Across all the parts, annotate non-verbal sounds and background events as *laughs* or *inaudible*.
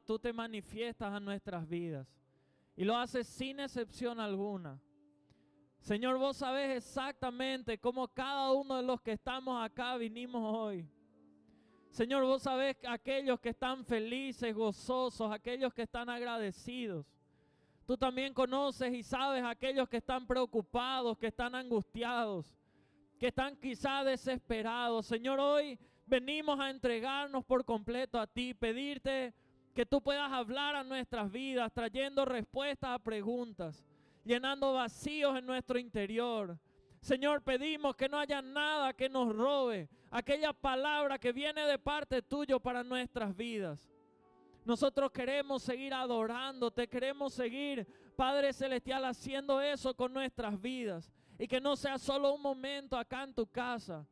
Tú te manifiestas a nuestras vidas. Y lo haces sin excepción alguna. Señor, vos sabés exactamente cómo cada uno de los que estamos acá vinimos hoy. Señor, vos sabés aquellos que están felices, gozosos, aquellos que están agradecidos. Tú también conoces y sabes aquellos que están preocupados, que están angustiados, que están quizá desesperados. Señor, hoy venimos a entregarnos por completo a ti, pedirte que tú puedas hablar a nuestras vidas, trayendo respuestas a preguntas, llenando vacíos en nuestro interior. Señor, pedimos que no haya nada que nos robe aquella palabra que viene de parte tuyo para nuestras vidas. Nosotros queremos seguir adorándote, queremos seguir, Padre Celestial, haciendo eso con nuestras vidas. Y que no sea solo un momento acá en tu casa,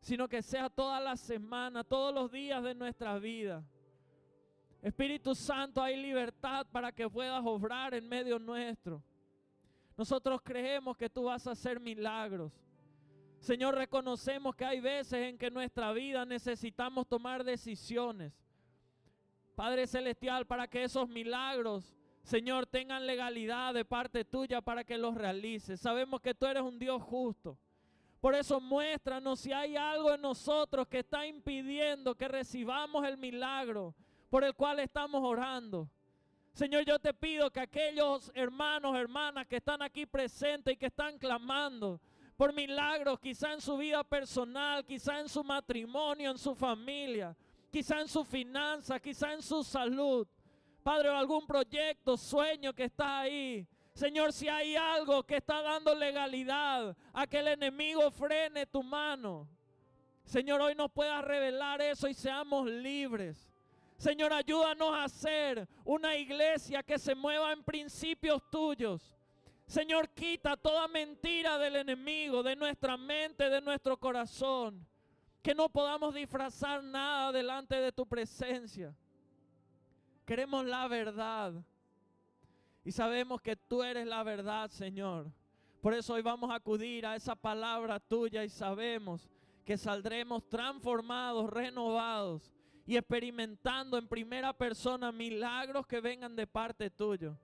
sino que sea toda la semana, todos los días de nuestra vida. Espíritu Santo, hay libertad para que puedas obrar en medio nuestro. Nosotros creemos que tú vas a hacer milagros. Señor, reconocemos que hay veces en que nuestra vida necesitamos tomar decisiones. Padre Celestial, para que esos milagros, Señor, tengan legalidad de parte tuya para que los realices. Sabemos que tú eres un Dios justo. Por eso muéstranos si hay algo en nosotros que está impidiendo que recibamos el milagro por el cual estamos orando. Señor, yo te pido que aquellos hermanos, hermanas que están aquí presentes y que están clamando por milagros, quizá en su vida personal, quizá en su matrimonio, en su familia, quizá en su finanza, quizá en su salud. Padre, algún proyecto, sueño que está ahí. Señor, si hay algo que está dando legalidad a que el enemigo frene tu mano. Señor, hoy nos puedas revelar eso y seamos libres. Señor, ayúdanos a ser una iglesia que se mueva en principios tuyos. Señor, quita toda mentira del enemigo de nuestra mente, de nuestro corazón. Que no podamos disfrazar nada delante de tu presencia. Queremos la verdad. Y sabemos que tú eres la verdad, Señor. Por eso hoy vamos a acudir a esa palabra tuya y sabemos que saldremos transformados, renovados y experimentando en primera persona milagros que vengan de parte tuyo.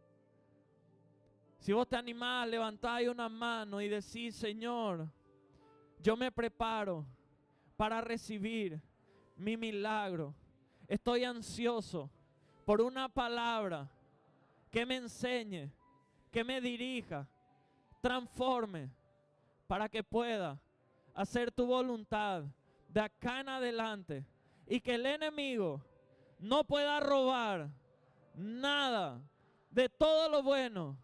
Si vos te animás, levantáis una mano y decís, Señor, yo me preparo para recibir mi milagro. Estoy ansioso por una palabra que me enseñe, que me dirija, transforme, para que pueda hacer tu voluntad de acá en adelante y que el enemigo no pueda robar nada de todo lo bueno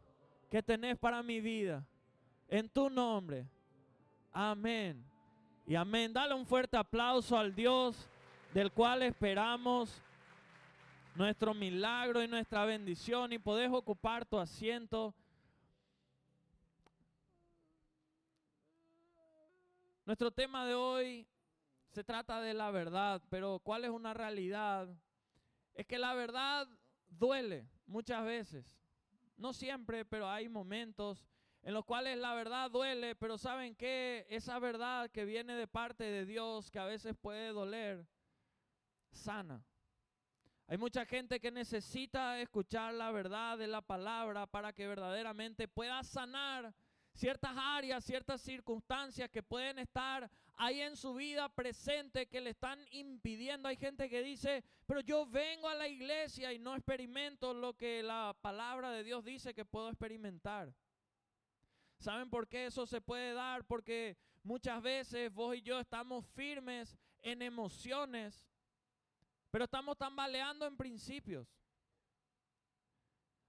que tenés para mi vida. En tu nombre. Amén. Y amén. Dale un fuerte aplauso al Dios del cual esperamos nuestro milagro y nuestra bendición y podés ocupar tu asiento. Nuestro tema de hoy se trata de la verdad, pero ¿cuál es una realidad? Es que la verdad duele muchas veces. No siempre, pero hay momentos en los cuales la verdad duele, pero ¿saben qué? Esa verdad que viene de parte de Dios, que a veces puede doler, sana. Hay mucha gente que necesita escuchar la verdad de la palabra para que verdaderamente pueda sanar ciertas áreas, ciertas circunstancias que pueden estar ahí en su vida presente que le están impidiendo. Hay gente que dice, pero yo vengo a la iglesia y no experimento lo que la palabra de Dios dice que puedo experimentar. ¿Saben por qué eso se puede dar? Porque muchas veces vos y yo estamos firmes en emociones, pero estamos tambaleando en principios.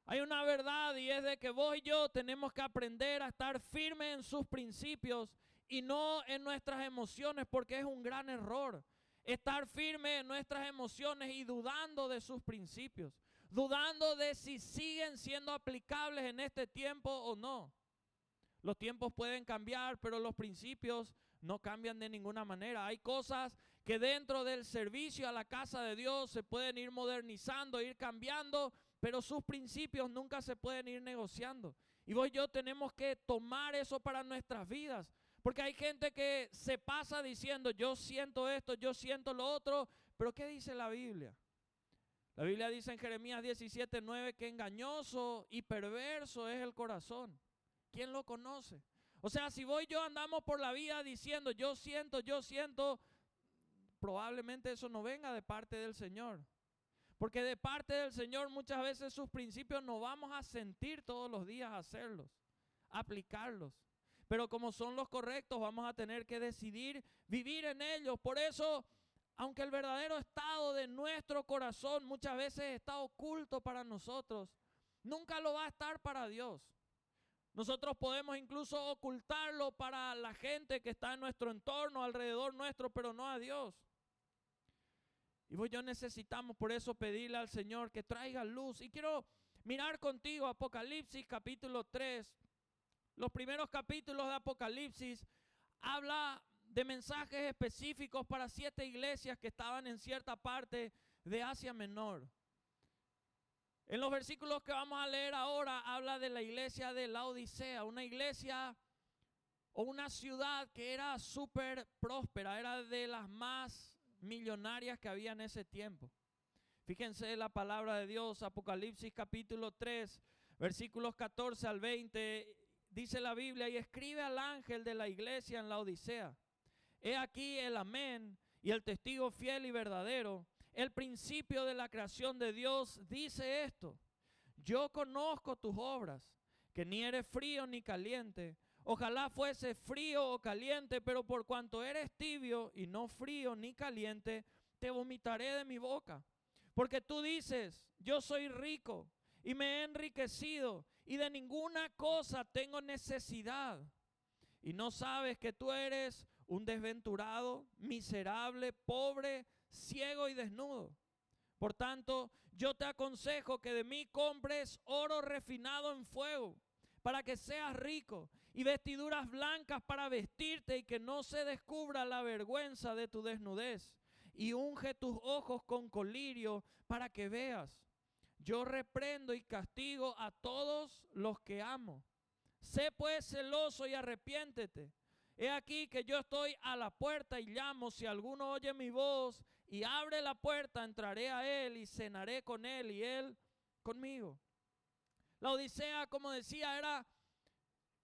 Hay una verdad y es de que vos y yo tenemos que aprender a estar firmes en sus principios y no en nuestras emociones porque es un gran error. Estar firme en nuestras emociones y dudando de sus principios, dudando de si siguen siendo aplicables en este tiempo o no. Los tiempos pueden cambiar, pero los principios no cambian de ninguna manera. Hay cosas que dentro del servicio a la casa de Dios se pueden ir modernizando, ir cambiando, pero sus principios nunca se pueden ir negociando. Y vos y yo tenemos que tomar eso para nuestras vidas. Porque hay gente que se pasa diciendo, yo siento esto, yo siento lo otro, pero ¿qué dice la Biblia? La Biblia dice en Jeremías 17, 9 que engañoso y perverso es el corazón. ¿Quién lo conoce? O sea, si voy yo andamos por la vida diciendo yo siento, yo siento, probablemente eso no venga de parte del Señor. Porque de parte del Señor muchas veces sus principios no vamos a sentir todos los días hacerlos, aplicarlos. Pero como son los correctos, vamos a tener que decidir vivir en ellos. Por eso aunque el verdadero estado de nuestro corazón muchas veces está oculto para nosotros, nunca lo va a estar para Dios. Nosotros podemos incluso ocultarlo para la gente que está en nuestro entorno, alrededor nuestro, pero no a Dios. Y vos yo necesitamos por eso pedirle al Señor que traiga luz. Y quiero mirar contigo Apocalipsis capítulo 3. Los primeros capítulos de Apocalipsis habla de mensajes específicos para siete iglesias que estaban en cierta parte de Asia Menor. En los versículos que vamos a leer ahora habla de la iglesia de la Odisea, una iglesia o una ciudad que era súper próspera, era de las más millonarias que había en ese tiempo. Fíjense la palabra de Dios, Apocalipsis capítulo 3, versículos 14 al 20, dice la Biblia, y escribe al ángel de la iglesia en la Odisea He aquí el amén y el testigo fiel y verdadero. El principio de la creación de Dios dice esto. Yo conozco tus obras, que ni eres frío ni caliente. Ojalá fuese frío o caliente, pero por cuanto eres tibio y no frío ni caliente, te vomitaré de mi boca. Porque tú dices, yo soy rico y me he enriquecido y de ninguna cosa tengo necesidad. Y no sabes que tú eres un desventurado, miserable, pobre, ciego y desnudo. Por tanto, yo te aconsejo que de mí compres oro refinado en fuego, para que seas rico, y vestiduras blancas para vestirte y que no se descubra la vergüenza de tu desnudez, y unge tus ojos con colirio para que veas. Yo reprendo y castigo a todos los que amo. Sé pues celoso y arrepiéntete. He aquí que yo estoy a la puerta y llamo. Si alguno oye mi voz y abre la puerta, entraré a él y cenaré con él y él conmigo. La Odisea, como decía, era,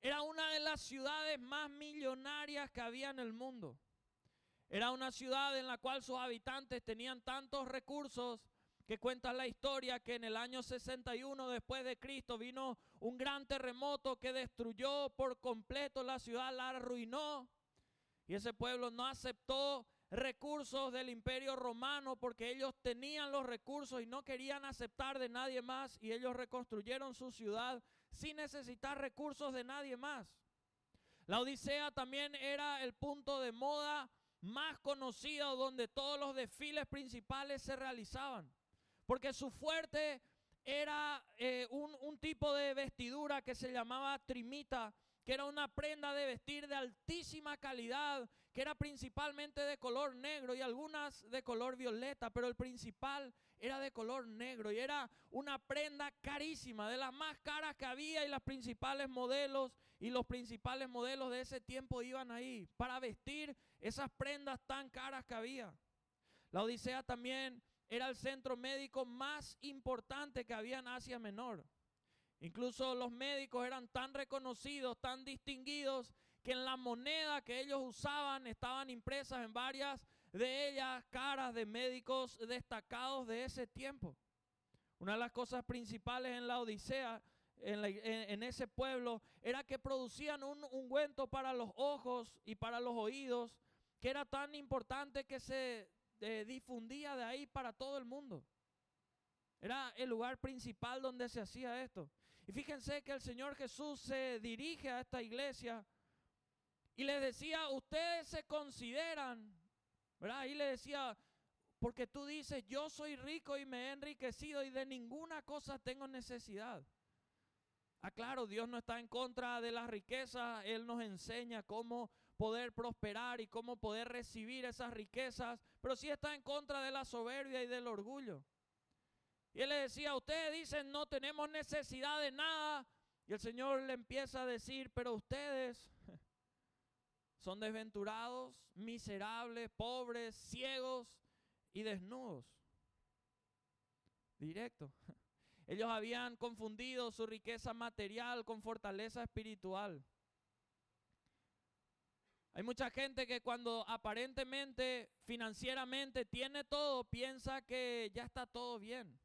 era una de las ciudades más millonarias que había en el mundo. Era una ciudad en la cual sus habitantes tenían tantos recursos que cuenta la historia que en el año 61 después de Cristo vino un gran terremoto que destruyó por completo la ciudad, la arruinó. Y ese pueblo no aceptó recursos del imperio romano porque ellos tenían los recursos y no querían aceptar de nadie más y ellos reconstruyeron su ciudad sin necesitar recursos de nadie más. La Odisea también era el punto de moda más conocido donde todos los desfiles principales se realizaban porque su fuerte era eh, un, un tipo de vestidura que se llamaba trimita, que era una prenda de vestir de altísima calidad, que era principalmente de color negro y algunas de color violeta, pero el principal era de color negro y era una prenda carísima, de las más caras que había y las principales modelos y los principales modelos de ese tiempo iban ahí para vestir esas prendas tan caras que había. La Odisea también era el centro médico más importante que había en Asia Menor. Incluso los médicos eran tan reconocidos, tan distinguidos, que en la moneda que ellos usaban estaban impresas en varias de ellas caras de médicos destacados de ese tiempo. Una de las cosas principales en la Odisea, en, ese pueblo, era que producían un ungüento para los ojos y para los oídos, que era tan importante que se difundía de ahí para todo el mundo. Era el lugar principal donde se hacía esto. Y fíjense que el Señor Jesús se dirige a esta iglesia y les decía, ustedes se consideran, Ahí le decía, porque tú dices, yo soy rico y me he enriquecido y de ninguna cosa tengo necesidad. Aclaro, Dios no está en contra de las riquezas, Él nos enseña cómo poder prosperar y cómo poder recibir esas riquezas, pero sí está en contra de la soberbia y del orgullo. Y él le decía, ustedes dicen no tenemos necesidad de nada. Y el Señor le empieza a decir, pero ustedes son desventurados, miserables, pobres, ciegos y desnudos. directo. *laughs* Ellos habían confundido su riqueza material con fortaleza espiritual. Hay mucha gente que cuando aparentemente, financieramente tiene todo, piensa que ya está todo bien.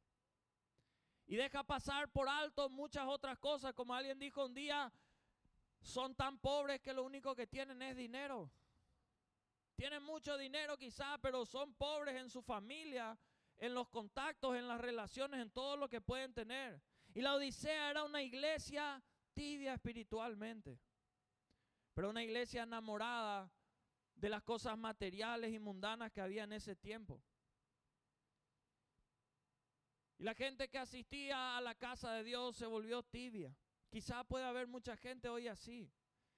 Y deja pasar por alto muchas otras cosas. Como alguien dijo un día, son tan pobres que lo único que tienen es dinero. Tienen mucho dinero quizás, pero son pobres en su familia, en los contactos, en las relaciones, en todo lo que pueden tener. Y la Odisea era una iglesia tibia espiritualmente, pero una iglesia enamorada de las cosas materiales y mundanas que había en ese tiempo. Y la gente que asistía a la casa de Dios se volvió tibia. Quizá puede haber mucha gente hoy así.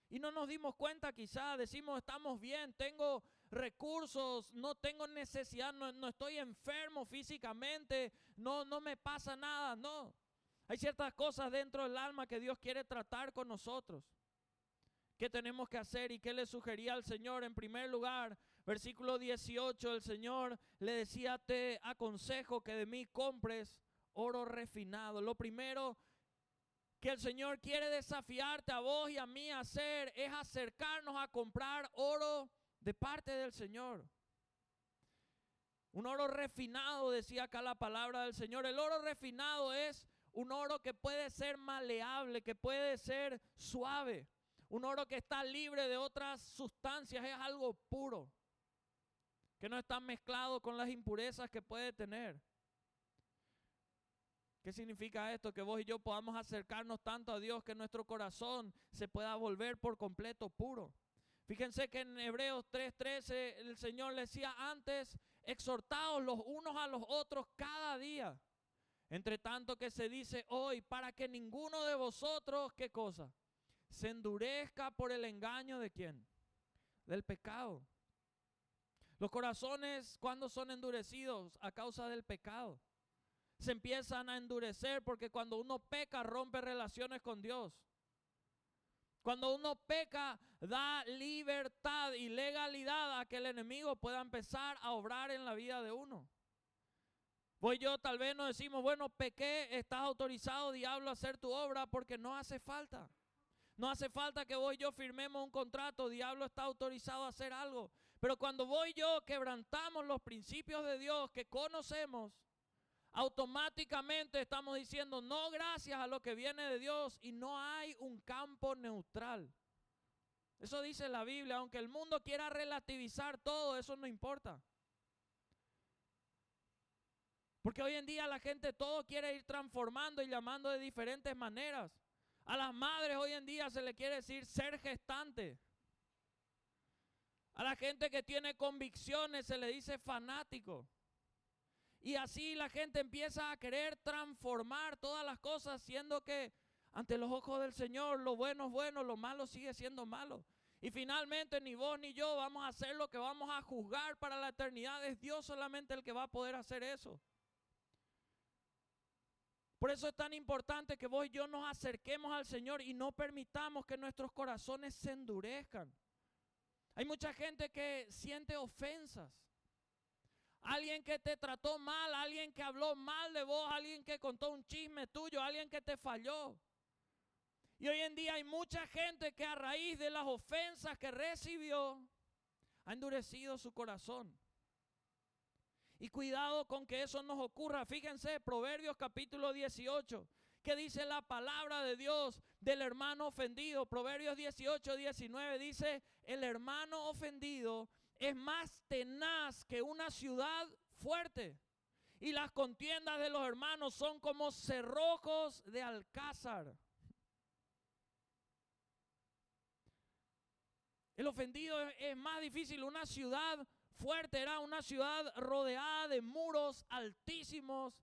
Y no nos dimos cuenta, quizá decimos, estamos bien, tengo recursos, no tengo necesidad, no, estoy enfermo físicamente, no, no me pasa nada, no. Hay ciertas cosas dentro del alma que Dios quiere tratar con nosotros. ¿Qué tenemos que hacer y qué le sugería al Señor? En primer lugar, versículo 18, el Señor le decía, te aconsejo que de mí compres oro refinado. Lo primero que el Señor quiere desafiarte a vos y a mí a hacer es acercarnos a comprar oro de parte del Señor. Un oro refinado, decía acá la palabra del Señor. El oro refinado es un oro que puede ser maleable, que puede ser suave. Un oro que está libre de otras sustancias, es algo puro, que no está mezclado con las impurezas que puede tener. ¿Qué significa esto? Que vos y yo podamos acercarnos tanto a Dios que nuestro corazón se pueda volver por completo puro. Fíjense que en Hebreos 3:13 el Señor le decía antes, exhortaos los unos a los otros cada día. Entre tanto que se dice hoy, para que ninguno de vosotros, ¿qué cosa? Se endurezca por el engaño de quién? Del pecado. Los corazones, cuando son endurecidos? A causa del pecado se empiezan a endurecer porque cuando uno peca rompe relaciones con Dios. Cuando uno peca da libertad y legalidad a que el enemigo pueda empezar a obrar en la vida de uno. Voy yo tal vez nos decimos, bueno, pequé, estás autorizado diablo a hacer tu obra porque no hace falta. No hace falta que vos y yo firmemos un contrato, diablo está autorizado a hacer algo. Pero cuando voy yo quebrantamos los principios de Dios que conocemos, automáticamente estamos diciendo no gracias a lo que viene de Dios y no hay un campo neutral. Eso dice la Biblia, aunque el mundo quiera relativizar todo, eso no importa. Porque hoy en día la gente todo quiere ir transformando y llamando de diferentes maneras. A las madres hoy en día se le quiere decir ser gestante. A la gente que tiene convicciones se le dice fanático. Y así la gente empieza a querer transformar todas las cosas, siendo que ante los ojos del Señor lo bueno es bueno, lo malo sigue siendo malo. Y finalmente ni vos ni yo vamos a hacer lo que vamos a juzgar para la eternidad. Es Dios solamente el que va a poder hacer eso. Por eso es tan importante que vos y yo nos acerquemos al Señor y no permitamos que nuestros corazones se endurezcan. Hay mucha gente que siente ofensas alguien que te trató mal, alguien que habló mal de vos, alguien que contó un chisme tuyo, alguien que te falló. Y hoy en día hay mucha gente que a raíz de las ofensas que recibió, ha endurecido su corazón. Y cuidado con que eso nos ocurra. Fíjense, Proverbios capítulo 18, que dice la palabra de Dios del hermano ofendido. Proverbios 18, 19 dice, el hermano ofendido es más tenaz que una ciudad fuerte. Y las contiendas de los hermanos son como cerrojos de alcázar. El ofendido es, más difícil. Una ciudad fuerte era una ciudad rodeada de muros altísimos,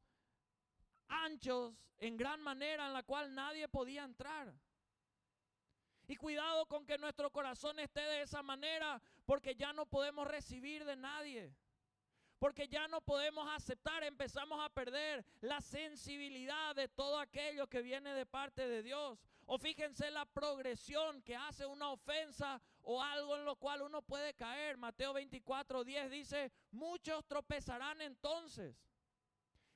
anchos, en gran manera, en la cual nadie podía entrar. Y cuidado con que nuestro corazón esté de esa manera, porque ya no podemos recibir de nadie. Porque ya no podemos aceptar, empezamos a perder la sensibilidad de todo aquello que viene de parte de Dios. O fíjense la progresión que hace una ofensa o algo en lo cual uno puede caer. Mateo 24, 10 dice, muchos tropezarán entonces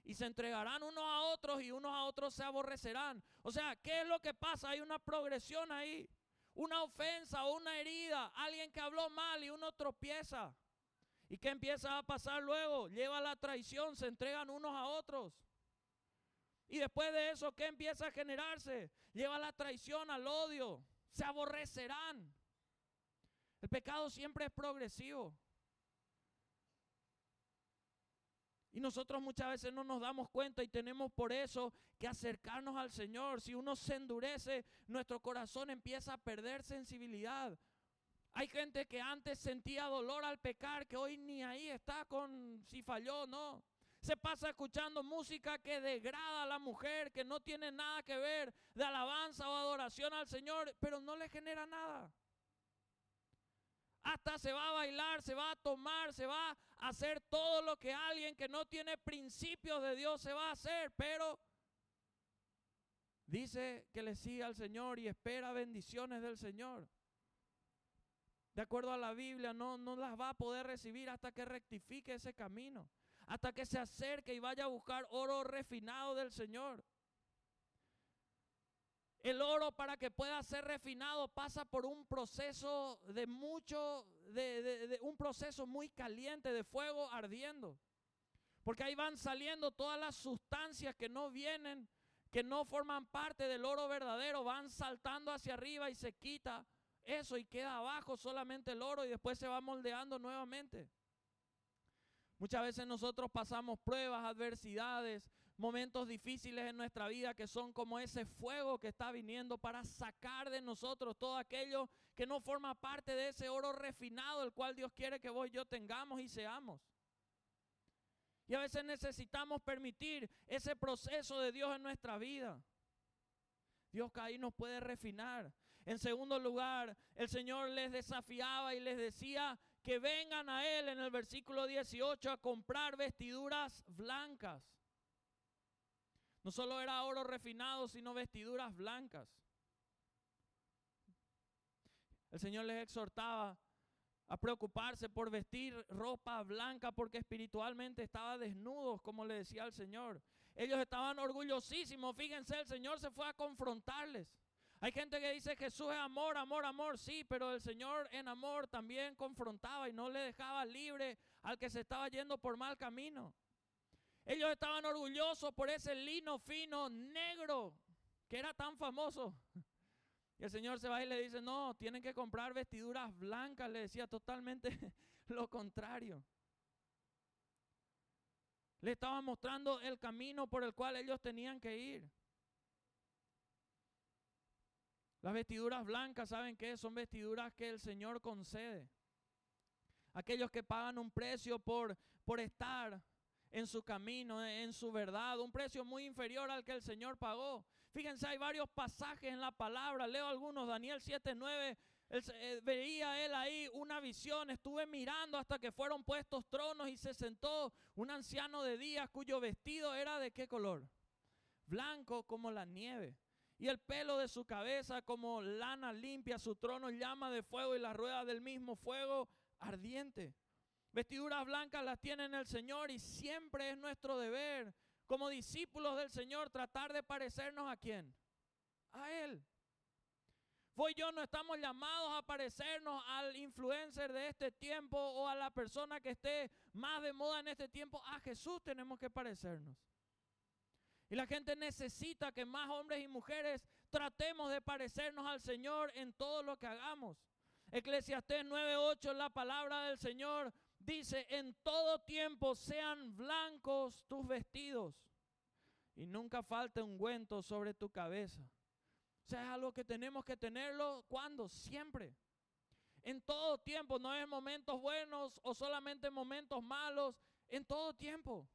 y se entregarán unos a otros y unos a otros se aborrecerán. O sea, ¿qué es lo que pasa? Hay una progresión ahí. Una ofensa o una herida, alguien que habló mal y uno tropieza. ¿Y qué empieza a pasar luego? Lleva la traición, se entregan unos a otros. Y después de eso, ¿qué empieza a generarse? Lleva la traición al odio. Se aborrecerán. El pecado siempre es progresivo. Y nosotros muchas veces no nos damos cuenta y tenemos por eso que acercarnos al Señor. Si uno se endurece, nuestro corazón empieza a perder sensibilidad. Hay gente que antes sentía dolor al pecar, que hoy ni ahí está con si falló o no. Se pasa escuchando música que degrada a la mujer, que no tiene nada que ver de alabanza o adoración al Señor, pero no le genera nada. Hasta se va a bailar, se va a tomar, se va a hacer todo lo que alguien que no tiene principios de Dios se va a hacer, pero dice que le sigue al Señor y espera bendiciones del Señor. De acuerdo a la Biblia, no, no las va a poder recibir hasta que rectifique ese camino, hasta que se acerque y vaya a buscar oro refinado del Señor. El oro para que pueda ser refinado pasa por un proceso de mucho, de, un proceso muy caliente de fuego ardiendo. Porque ahí van saliendo todas las sustancias que no vienen, que no forman parte del oro verdadero, van saltando hacia arriba y se quita eso y queda abajo solamente el oro y después se va moldeando nuevamente. Muchas veces nosotros pasamos pruebas, adversidades, momentos difíciles en nuestra vida que son como ese fuego que está viniendo para sacar de nosotros todo aquello que no forma parte de ese oro refinado, el cual Dios quiere que vos y yo tengamos y seamos. Y a veces necesitamos permitir ese proceso de Dios en nuestra vida. Dios ahí nos puede refinar. En segundo lugar, el Señor les desafiaba y les decía que vengan a Él en el versículo 18 a comprar vestiduras blancas. No solo era oro refinado, sino vestiduras blancas. El Señor les exhortaba a preocuparse por vestir ropa blanca porque espiritualmente estaba desnudos, como le decía el Señor. Ellos estaban orgullosísimos, fíjense, el Señor se fue a confrontarles. Hay gente que dice Jesús es amor, amor, amor, sí, pero el Señor en amor también confrontaba y no le dejaba libre al que se estaba yendo por mal camino. Ellos estaban orgullosos por ese lino fino negro que era tan famoso. *laughs* Y el Señor se va y le dice, no, tienen que comprar vestiduras blancas. Le decía totalmente *laughs* lo contrario. Le estaba mostrando el camino por el cual ellos tenían que ir. Las vestiduras blancas, ¿saben qué? Son vestiduras que el Señor concede. Aquellos que pagan un precio por, por estar en su camino, en su verdad, un precio muy inferior al que el Señor pagó. Fíjense, hay varios pasajes en la palabra, leo algunos, Daniel 7:9, eh, veía él ahí una visión, estuve mirando hasta que fueron puestos tronos y se sentó un anciano de días cuyo vestido era de qué color? Blanco como la nieve y el pelo de su cabeza como lana limpia, su trono llama de fuego y las ruedas del mismo fuego ardiente. Vestiduras blancas las tiene el Señor y siempre es nuestro deber como discípulos del Señor tratar de parecernos a quién? A Él. Vos yo no estamos llamados a parecernos al influencer de este tiempo o a la persona que esté más de moda en este tiempo. A Jesús tenemos que parecernos. Y la gente necesita que más hombres y mujeres tratemos de parecernos al Señor en todo lo que hagamos. Eclesiastés 9:8, la palabra del Señor dice, en todo tiempo sean blancos tus vestidos y nunca falte ungüento sobre tu cabeza. O sea, es algo que tenemos que tenerlo cuando, siempre. En todo tiempo, no es momentos buenos o solamente momentos malos, en todo tiempo.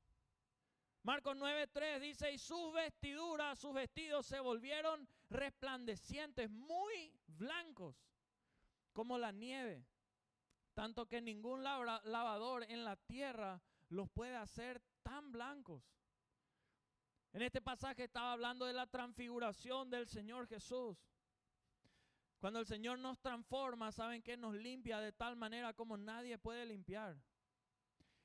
Marcos 9:3 dice, y sus vestiduras, sus vestidos se volvieron resplandecientes, muy blancos, como la nieve, tanto que ningún lavador en la tierra los puede hacer tan blancos. En este pasaje estaba hablando de la transfiguración del Señor Jesús. Cuando el Señor nos transforma, ¿saben que Nos limpia de tal manera como nadie puede limpiar.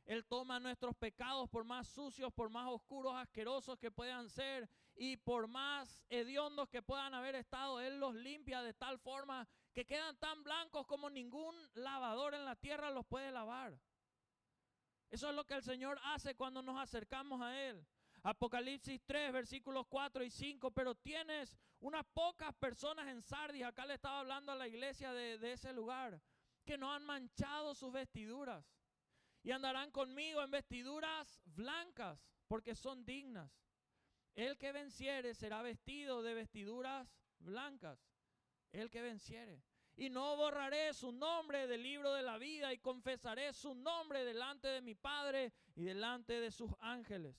Él toma nuestros pecados, por más sucios, por más oscuros, asquerosos que puedan ser y por más hediondos que puedan haber estado, Él los limpia de tal forma que quedan tan blancos como ningún lavador en la tierra los puede lavar. Eso es lo que el Señor hace cuando nos acercamos a Él. Apocalipsis 3, versículos 4 y 5, pero tienes unas pocas personas en Sardis, acá le estaba hablando a la iglesia de, de ese lugar, que no han manchado sus vestiduras y andarán conmigo en vestiduras blancas, porque son dignas. El que venciere será vestido de vestiduras blancas. El que venciere. Y no borraré su nombre del libro de la vida y confesaré su nombre delante de mi Padre y delante de sus ángeles.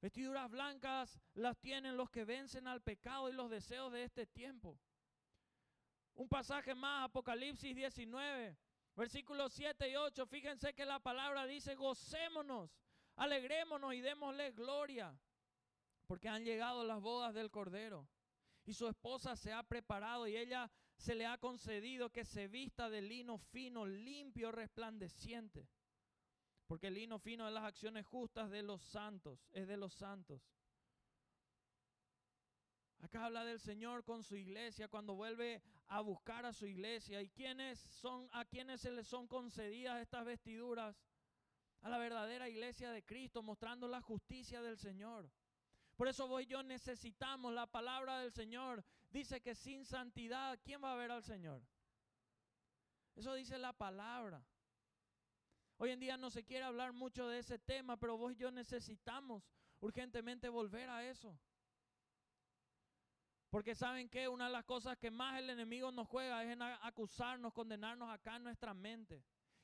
Vestiduras blancas las tienen los que vencen al pecado y los deseos de este tiempo. Un pasaje más, Apocalipsis 19, versículos 7 y 8. Fíjense que la palabra dice, gocémonos, alegrémonos y démosle gloria, porque han llegado las bodas del Cordero. Y su esposa se ha preparado y ella se le ha concedido que se vista de lino fino, limpio, resplandeciente porque el lino fino es las acciones justas de los santos, es de los santos. Acá habla del Señor con su iglesia cuando vuelve a buscar a su iglesia. ¿Y quiénes son a quienes se les son concedidas estas vestiduras? A la verdadera iglesia de Cristo, mostrando la justicia del Señor. Por eso vos y yo necesitamos la palabra del Señor. Dice que sin santidad, ¿quién va a ver al Señor? Eso dice la palabra. Hoy en día no se quiere hablar mucho de ese tema, pero vos y yo necesitamos urgentemente volver a eso. Porque saben que una de las cosas que más el enemigo nos juega es en acusarnos, condenarnos acá en nuestra mente.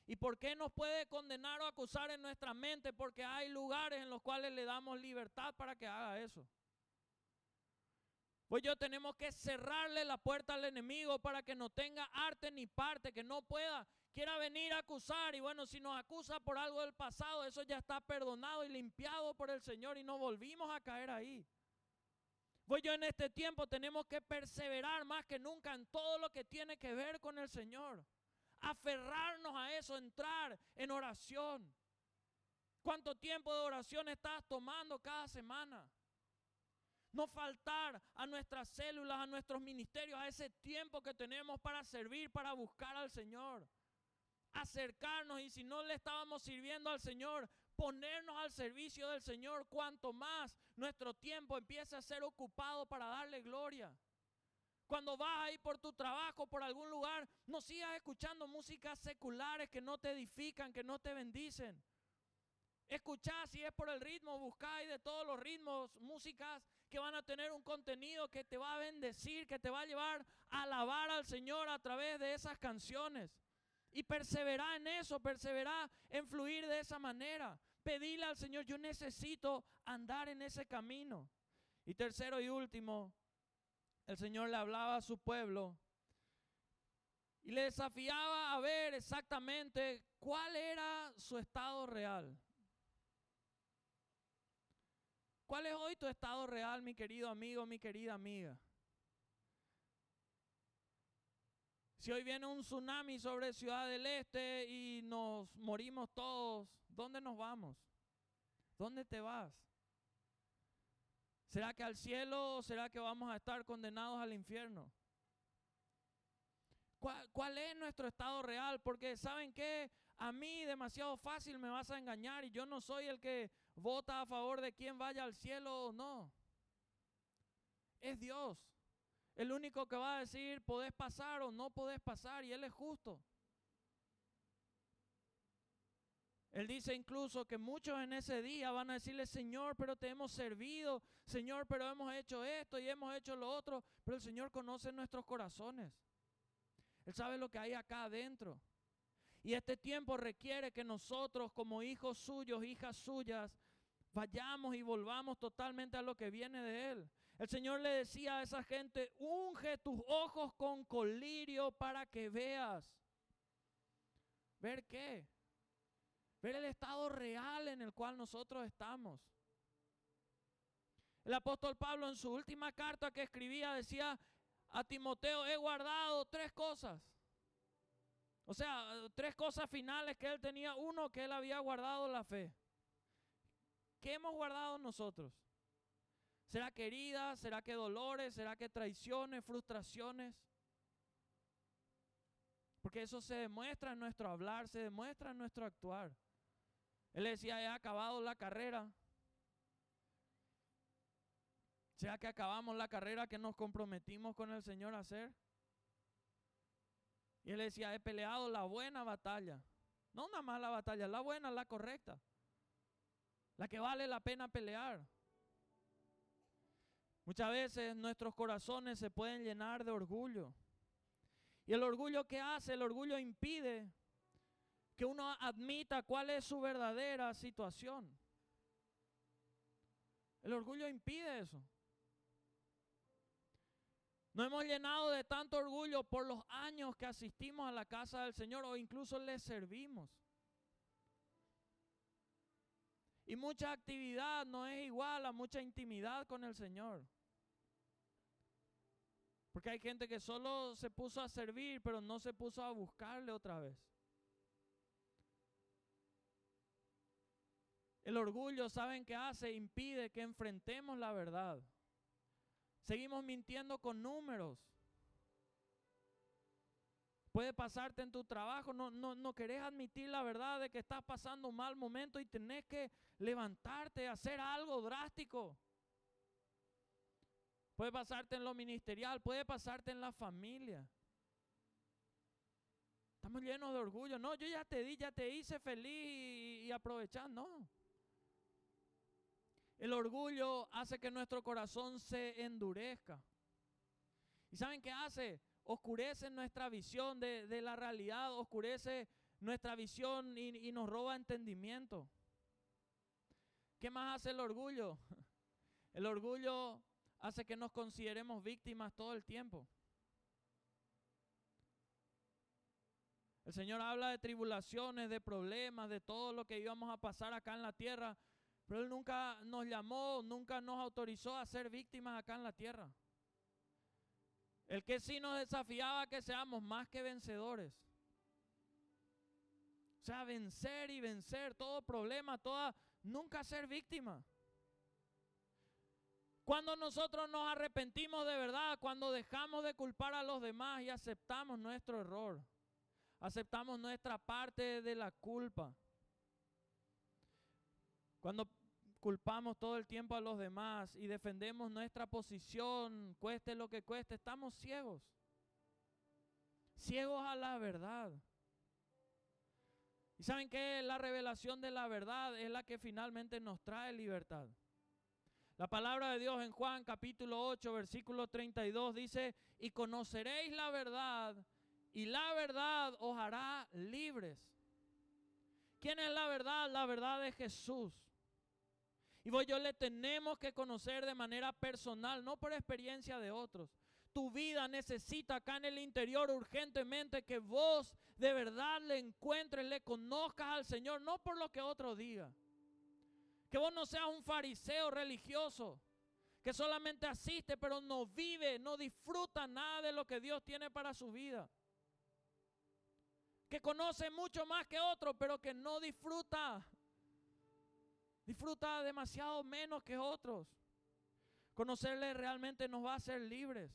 ¿Y por qué nos puede condenar o acusar en nuestra mente? Porque hay lugares en los cuales le damos libertad para que haga eso. Pues yo tenemos que cerrarle la puerta al enemigo para que no tenga arte ni parte, que no pueda quiera venir a acusar y bueno, si nos acusa por algo del pasado, eso ya está perdonado y limpiado por el Señor y no volvimos a caer ahí. Pues yo en este tiempo tenemos que perseverar más que nunca en todo lo que tiene que ver con el Señor. Aferrarnos a eso, entrar en oración. ¿Cuánto tiempo de oración estás tomando cada semana? No faltar a nuestras células, a nuestros ministerios, a ese tiempo que tenemos para servir, para buscar al Señor acercarnos y si no le estábamos sirviendo al Señor, ponernos al servicio del Señor, cuanto más nuestro tiempo empiece a ser ocupado para darle gloria. Cuando vas ahí por tu trabajo, por algún lugar, no sigas escuchando músicas seculares que no te edifican, que no te bendicen. Escuchá si es por el ritmo, buscá de todos los ritmos, músicas que van a tener un contenido que te va a bendecir, que te va a llevar a alabar al Señor a través de esas canciones. Y persevera en eso, persevera en fluir de esa manera. Pedile al Señor, yo necesito andar en ese camino. Y tercero y último, el Señor le hablaba a su pueblo y le desafiaba a ver exactamente cuál era su estado real. ¿Cuál es hoy tu estado real, mi querido amigo, mi querida amiga? Si hoy viene un tsunami sobre Ciudad del Este y nos morimos todos, ¿dónde nos vamos? ¿Dónde te vas? ¿Será que al cielo o será que vamos a estar condenados al infierno? ¿Cuál, ¿Cuál, es nuestro estado real? Porque saben que a mí demasiado fácil me vas a engañar y yo no soy el que vota a favor de quien vaya al cielo o no. Es Dios el único que va a decir podés pasar o no podés pasar y Él es justo. Él dice incluso que muchos en ese día van a decirle, Señor, pero te hemos servido, Señor, pero hemos hecho esto y hemos hecho lo otro, pero el Señor conoce nuestros corazones. Él sabe lo que hay acá adentro. Y este tiempo requiere que nosotros como hijos suyos, hijas suyas, vayamos y volvamos totalmente a lo que viene de Él. El Señor le decía a esa gente, unge tus ojos con colirio para que veas. ¿Ver qué? Ver el estado real en el cual nosotros estamos. El apóstol Pablo en su última carta que escribía decía a Timoteo, he guardado tres cosas. O sea, tres cosas finales que él tenía. Uno, que él había guardado la fe. ¿Qué hemos guardado nosotros? ¿Será que heridas? ¿Será que dolores? ¿Será que traiciones, frustraciones? Porque eso se demuestra en nuestro hablar, se demuestra en nuestro actuar. Él decía, he acabado la carrera. ¿Será que acabamos la carrera que nos comprometimos con el Señor a hacer? Y él decía, he peleado la buena batalla. No una mala batalla, la buena, la correcta. La que vale la pena pelear. Muchas veces nuestros corazones se pueden llenar de orgullo. Y el orgullo que hace, el orgullo impide que uno admita cuál es su verdadera situación. El orgullo impide eso. Nos hemos llenado de tanto orgullo por los años que asistimos a la casa del Señor o incluso le servimos. Y mucha actividad no es igual a mucha intimidad con el Señor. Porque hay gente que solo se puso a servir, pero no se puso a buscarle otra vez. El orgullo, ¿saben qué hace? Impide que enfrentemos la verdad. Seguimos mintiendo con números. Puede pasarte en tu trabajo, no, no, no querés admitir la verdad de que estás pasando un mal momento y tenés que levantarte, hacer algo drástico. Puede pasarte en lo ministerial, puede pasarte en la familia. Estamos llenos de orgullo. No, yo ya te di, ya te hice feliz y, y. No. El orgullo hace que nuestro corazón se endurezca. ¿Y saben qué hace? Oscurece nuestra visión de, la realidad, oscurece nuestra visión y, y nos roba entendimiento. ¿Qué más hace el orgullo? *laughs* El orgullo hace que nos consideremos víctimas todo el tiempo. El Señor habla de tribulaciones, de problemas, de todo lo que íbamos a pasar acá en la tierra, pero Él nunca nos llamó, nunca nos autorizó a ser víctimas acá en la tierra. El que sí nos desafiaba que seamos más que vencedores. O sea, vencer y vencer todo problema, toda, nunca ser víctima. Cuando nosotros nos arrepentimos de verdad, cuando dejamos de culpar a los demás y aceptamos nuestro error, aceptamos nuestra parte de la culpa. Cuando culpamos todo el tiempo a los demás y defendemos nuestra posición, cueste lo que cueste, estamos ciegos. Ciegos a la verdad. Y saben que la revelación de la verdad es la que finalmente nos trae libertad. La palabra de Dios en Juan capítulo 8, versículo 32 dice, y conoceréis la verdad y la verdad os hará libres. ¿Quién es la verdad? La verdad de Jesús. Y vos yo le tenemos que conocer de manera personal, no por experiencia de otros. Tu vida necesita acá en el interior urgentemente que vos de verdad le encuentres, le conozcas al Señor, no por lo que otro diga. Que vos no seas un fariseo religioso que solamente asiste pero no vive, no disfruta nada de lo que Dios tiene para su vida. Que conoce mucho más que otro pero que no disfruta disfruta demasiado menos que otros. Conocerle realmente nos va a hacer libres.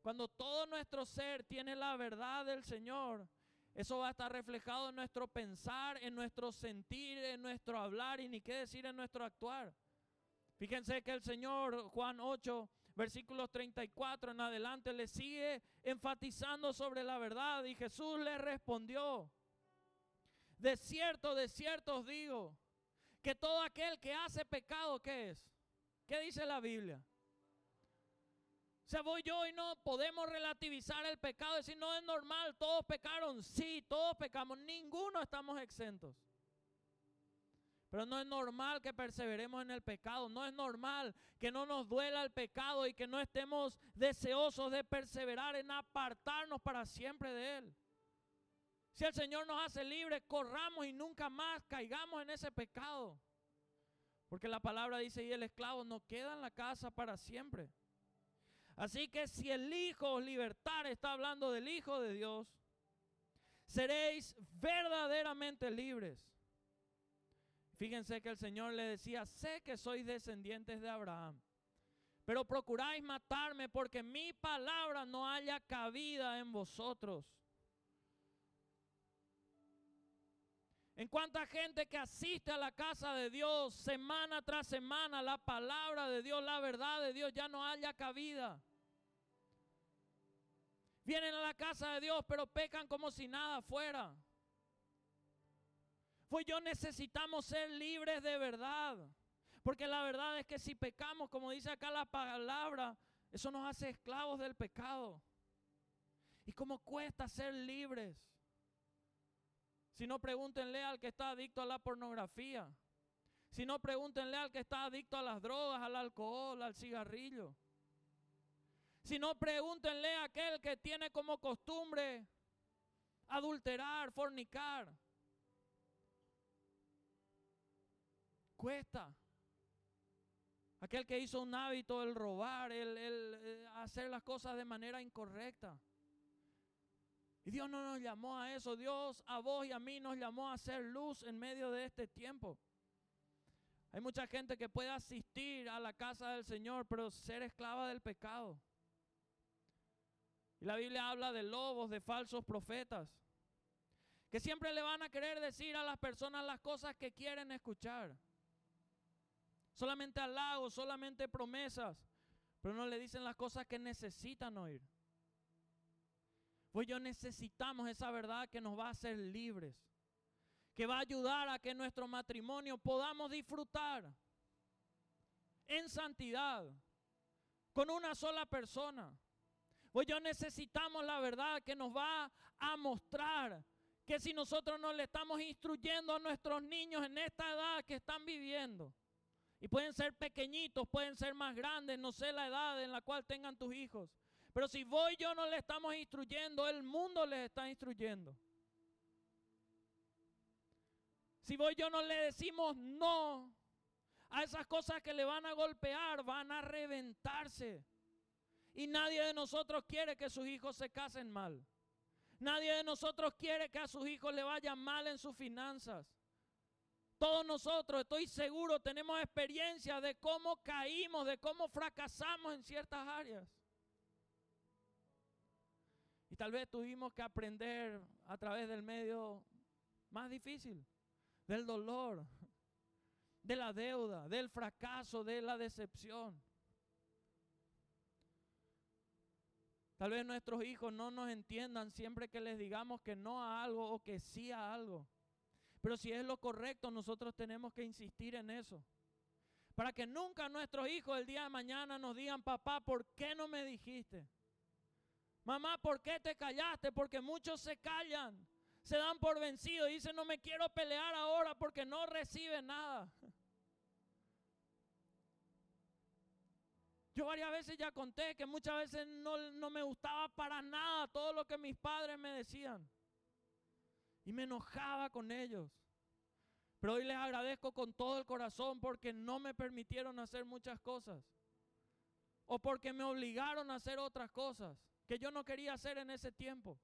Cuando todo nuestro ser tiene la verdad del Señor, eso va a estar reflejado en nuestro pensar, en nuestro sentir, en nuestro hablar y ni qué decir en nuestro actuar. Fíjense que el Señor, Juan 8, versículos 34 en adelante, le sigue enfatizando sobre la verdad y Jesús le respondió, de cierto, de cierto os digo, que todo aquel que hace pecado, ¿qué es? ¿Qué dice la Biblia? O sea, voy yo y no podemos relativizar el pecado, decir, no es normal, todos pecaron, sí, todos pecamos, ninguno estamos exentos. Pero no es normal que perseveremos en el pecado, no es normal que no nos duela el pecado y que no estemos deseosos de perseverar en apartarnos para siempre de él. Si el Señor nos hace libres, corramos y nunca más caigamos en ese pecado. Porque la palabra dice, y el esclavo no queda en la casa para siempre. Así que si el Hijo os libertar está hablando del Hijo de Dios, seréis verdaderamente libres. Fíjense que el Señor le decía, sé que sois descendientes de Abraham, pero procuráis matarme porque mi palabra no haya cabida en vosotros. En cuánta gente que asiste a la casa de Dios semana tras semana, la palabra de Dios, la verdad de Dios ya no haya cabida. Vienen a la casa de Dios, pero pecan como si nada fuera. Pues yo necesitamos ser libres de verdad. Porque la verdad es que si pecamos, como dice acá la palabra, eso nos hace esclavos del pecado. ¿Y cómo cuesta ser libres? Si no, pregúntenle al que está adicto a la pornografía. Si no, pregúntenle al que está adicto a las drogas, al alcohol, al cigarrillo. Si no, pregúntenle a aquel que tiene como costumbre adulterar, fornicar. Cuesta. Aquel que hizo un hábito el robar, el, el eh, hacer las cosas de manera incorrecta. Y Dios no nos llamó a eso. Dios a vos y a mí nos llamó a hacer luz en medio de este tiempo. Hay mucha gente que puede asistir a la casa del Señor, pero ser esclava del pecado. Y la Biblia habla de lobos, de falsos profetas, que siempre le van a querer decir a las personas las cosas que quieren escuchar. Solamente halagos, solamente promesas, pero no le dicen las cosas que necesitan oír. Pues yo necesitamos esa verdad que nos va a hacer libres, que va a ayudar a que nuestro matrimonio podamos disfrutar en santidad con una sola persona. Pues yo necesitamos la verdad que nos va a mostrar que si nosotros no le estamos instruyendo a nuestros niños en esta edad que están viviendo, y pueden ser pequeñitos, pueden ser más grandes, no sé la edad en la cual tengan tus hijos, pero si voy yo no le estamos instruyendo, el mundo les está instruyendo. Si voy yo no le decimos no a esas cosas que le van a golpear, van a reventarse. Y nadie de nosotros quiere que sus hijos se casen mal. Nadie de nosotros quiere que a sus hijos le vayan mal en sus finanzas. Todos nosotros, estoy seguro, tenemos experiencia de cómo caímos, de cómo fracasamos en ciertas áreas. Y tal vez tuvimos que aprender a través del medio más difícil, del dolor, de la deuda, del fracaso, de la decepción. Tal vez nuestros hijos no nos entiendan siempre que les digamos que no a algo o que sí a algo. Pero si es lo correcto, nosotros tenemos que insistir en eso. Para que nunca nuestros hijos el día de mañana nos digan, papá, ¿por qué no me dijiste? Mamá, ¿por qué te callaste? Porque muchos se callan, se dan por vencidos dicen, no me quiero pelear ahora porque no recibe nada. Yo varias veces ya conté que muchas veces no, no, me gustaba para nada todo lo que mis padres me decían. Y me enojaba con ellos. Pero hoy les agradezco con todo el corazón porque no me permitieron hacer muchas cosas. O porque me obligaron a hacer otras cosas que yo no quería hacer en ese tiempo.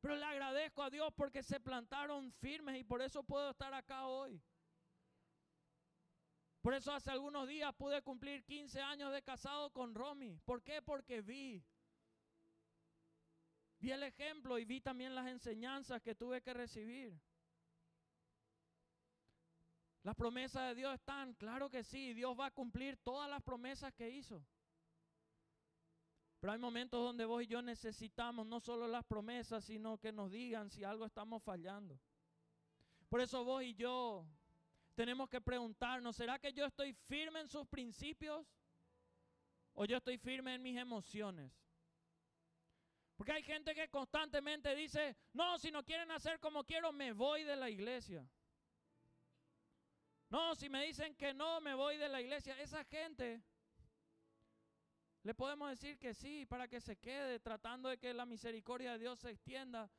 Pero le agradezco a Dios porque se plantaron firmes y por eso puedo estar acá hoy. Por eso hace algunos días pude cumplir 15 años de casado con Romy. ¿Por qué? Porque vi. Vi el ejemplo y vi también las enseñanzas que tuve que recibir. Las promesas de Dios están, claro que sí, Dios va a cumplir todas las promesas que hizo. Pero hay momentos donde vos y yo necesitamos no solo las promesas, sino que nos digan si algo estamos fallando. Por eso vos y yo tenemos que preguntarnos, ¿será que yo estoy firme en sus principios o yo estoy firme en mis emociones? Porque hay gente que constantemente dice, no, si no quieren hacer como quiero, me voy de la iglesia. No, si me dicen que no, me voy de la iglesia. Esa gente le podemos decir que sí para que se quede tratando de que la misericordia de Dios se extienda,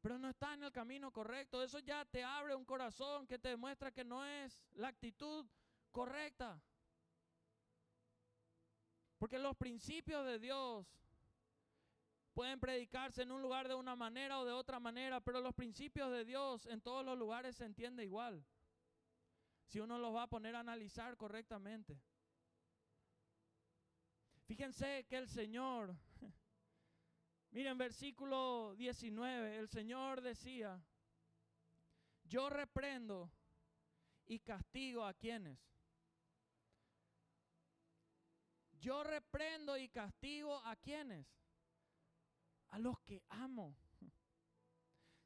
pero no está en el camino correcto. Eso ya te abre un corazón que te demuestra que no es la actitud correcta. Porque los principios de Dios pueden predicarse en un lugar de una manera o de otra manera, pero los principios de Dios en todos los lugares se entiende igual. Si uno los va a poner a analizar correctamente. Fíjense que el Señor, *laughs* miren versículo 19, el Señor decía, yo reprendo y castigo a quienes. Yo reprendo y castigo a quienes a los que amo. *laughs*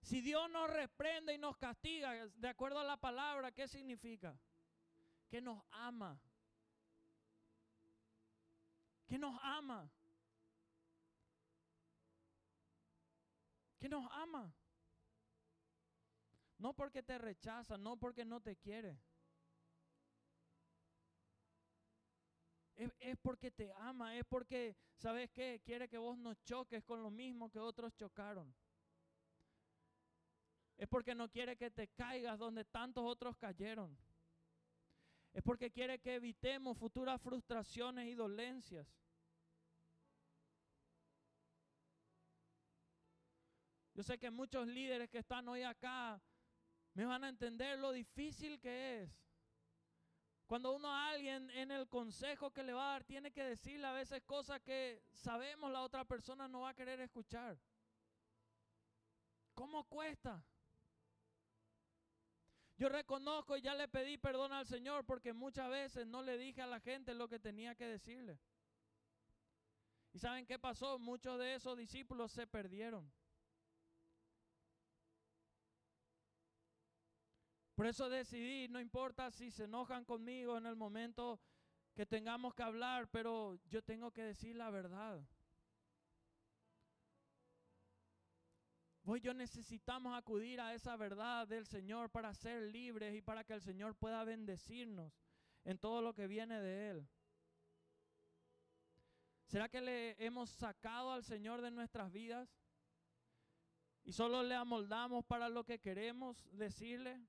Si Dios nos reprende y nos castiga, de acuerdo a la palabra, ¿qué significa? Que nos ama. Que nos ama. Que nos ama. No porque te rechaza, no porque no te quiere. Es, porque te ama, es porque, ¿sabes qué? Quiere que vos no choques con lo mismo que otros chocaron. Es porque no quiere que te caigas donde tantos otros cayeron. Es porque quiere que evitemos futuras frustraciones y dolencias. Yo sé que muchos líderes que están hoy acá me van a entender lo difícil que es cuando uno a alguien en el consejo que le va a dar tiene que decirle a veces cosas que sabemos la otra persona no va a querer escuchar. ¿Cómo cuesta? Yo reconozco y ya le pedí perdón al Señor porque muchas veces no le dije a la gente lo que tenía que decirle. ¿Y saben qué pasó? Muchos de esos discípulos se perdieron. Por eso decidí, no importa si se enojan conmigo en el momento que tengamos que hablar, pero yo tengo que decir la verdad. Vos yo necesitamos acudir a esa verdad del Señor para ser libres y para que el Señor pueda bendecirnos en todo lo que viene de Él. ¿Será que le hemos sacado al Señor de nuestras vidas? Y solo le amoldamos para lo que queremos decirle.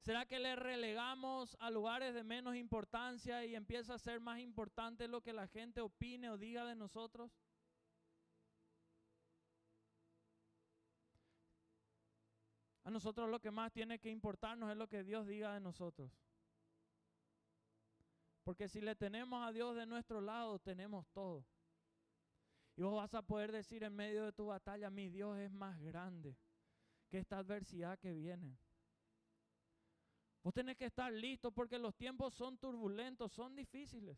¿Será que le relegamos a lugares de menos importancia y empieza a ser más importante lo que la gente opine o diga de nosotros? A nosotros lo que más tiene que importarnos es lo que Dios diga de nosotros. Porque si le tenemos a Dios de nuestro lado, tenemos todo. Y vos vas a poder decir en medio de tu batalla, mi Dios es más grande que esta adversidad que viene. Vos tenés que estar listo porque los tiempos son turbulentos, son difíciles.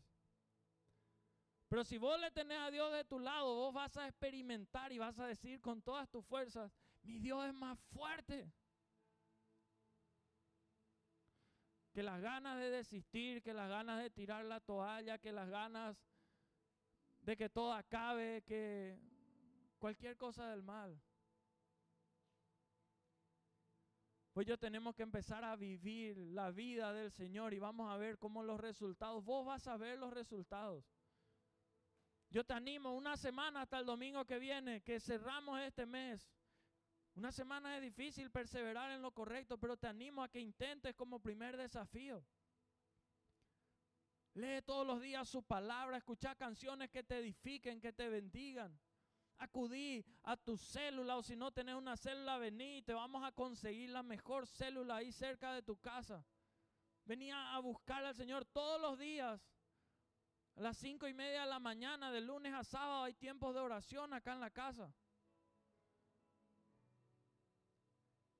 Pero si vos le tenés a Dios de tu lado, vos vas a experimentar y vas a decir con todas tus fuerzas, mi Dios es más fuerte. Que las ganas de desistir, que las ganas de tirar la toalla, que las ganas de que todo acabe, que cualquier cosa del mal. Pues yo tenemos que empezar a vivir la vida del Señor y vamos a ver cómo los resultados, vos vas a ver los resultados. Yo te animo una semana hasta el domingo que viene, que cerramos este mes. Una semana es difícil perseverar en lo correcto, pero te animo a que intentes como primer desafío. Lee todos los días su palabra, escucha canciones que te edifiquen, que te bendigan acudí a tu célula o si no tenés una célula, vení, te vamos a conseguir la mejor célula ahí cerca de tu casa. Venía a buscar al Señor todos los días. A las cinco y media de la mañana, de lunes a sábado, hay tiempos de oración acá en la casa.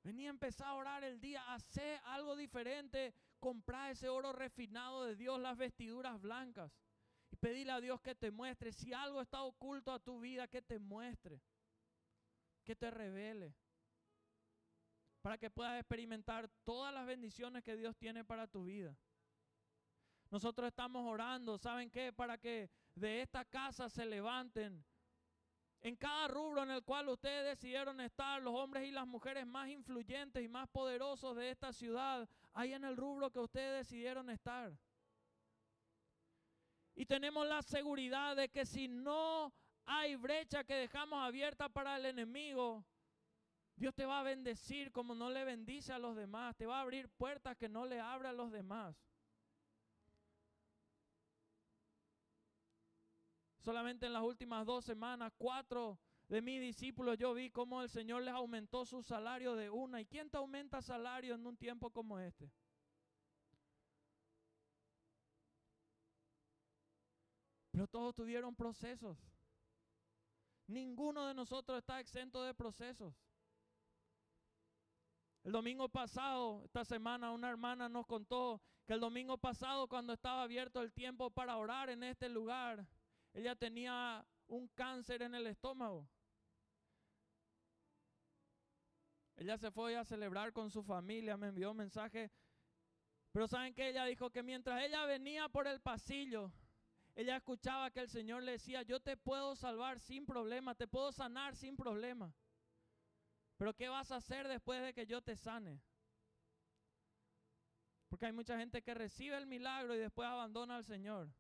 Venía a empezar a orar el día, hacer algo diferente, comprar ese oro refinado de Dios, las vestiduras blancas. Y pedirle a Dios que te muestre. Si algo está oculto a tu vida, que te muestre. Que te revele. Para que puedas experimentar todas las bendiciones que Dios tiene para tu vida. Nosotros estamos orando, ¿saben qué? Para que de esta casa se levanten en cada rubro en el cual ustedes decidieron estar, los hombres y las mujeres más influyentes y más poderosos de esta ciudad, hay en el rubro que ustedes decidieron estar. Y tenemos la seguridad de que si no hay brecha que dejamos abierta para el enemigo, Dios te va a bendecir como no le bendice a los demás. Te va a abrir puertas que no le abre a los demás. Solamente en las últimas dos semanas, cuatro de mis discípulos yo vi cómo el Señor les aumentó su salario de una. ¿Y quién te aumenta salario en un tiempo como este? Pero todos tuvieron procesos. Ninguno de nosotros está exento de procesos. El domingo pasado, esta semana, una hermana nos contó que el domingo pasado, cuando estaba abierto el tiempo para orar en este lugar, ella tenía un cáncer en el estómago. Ella se fue a celebrar con su familia, me envió un mensaje. Pero saben que ella dijo que mientras ella venía por el pasillo, ella escuchaba que el Señor le decía, yo te puedo salvar sin problema, te puedo sanar sin problema. Pero ¿qué vas a hacer después de que yo te sane? Porque hay mucha gente que recibe el milagro y después abandona al Señor.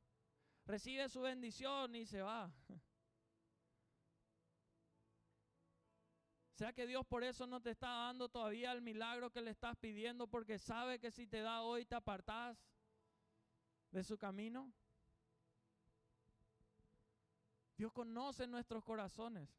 Recibe su bendición y se va. ¿Será que Dios por eso no te está dando todavía el milagro que le estás pidiendo porque sabe que si te da hoy te apartás de su camino? Dios conoce nuestros corazones.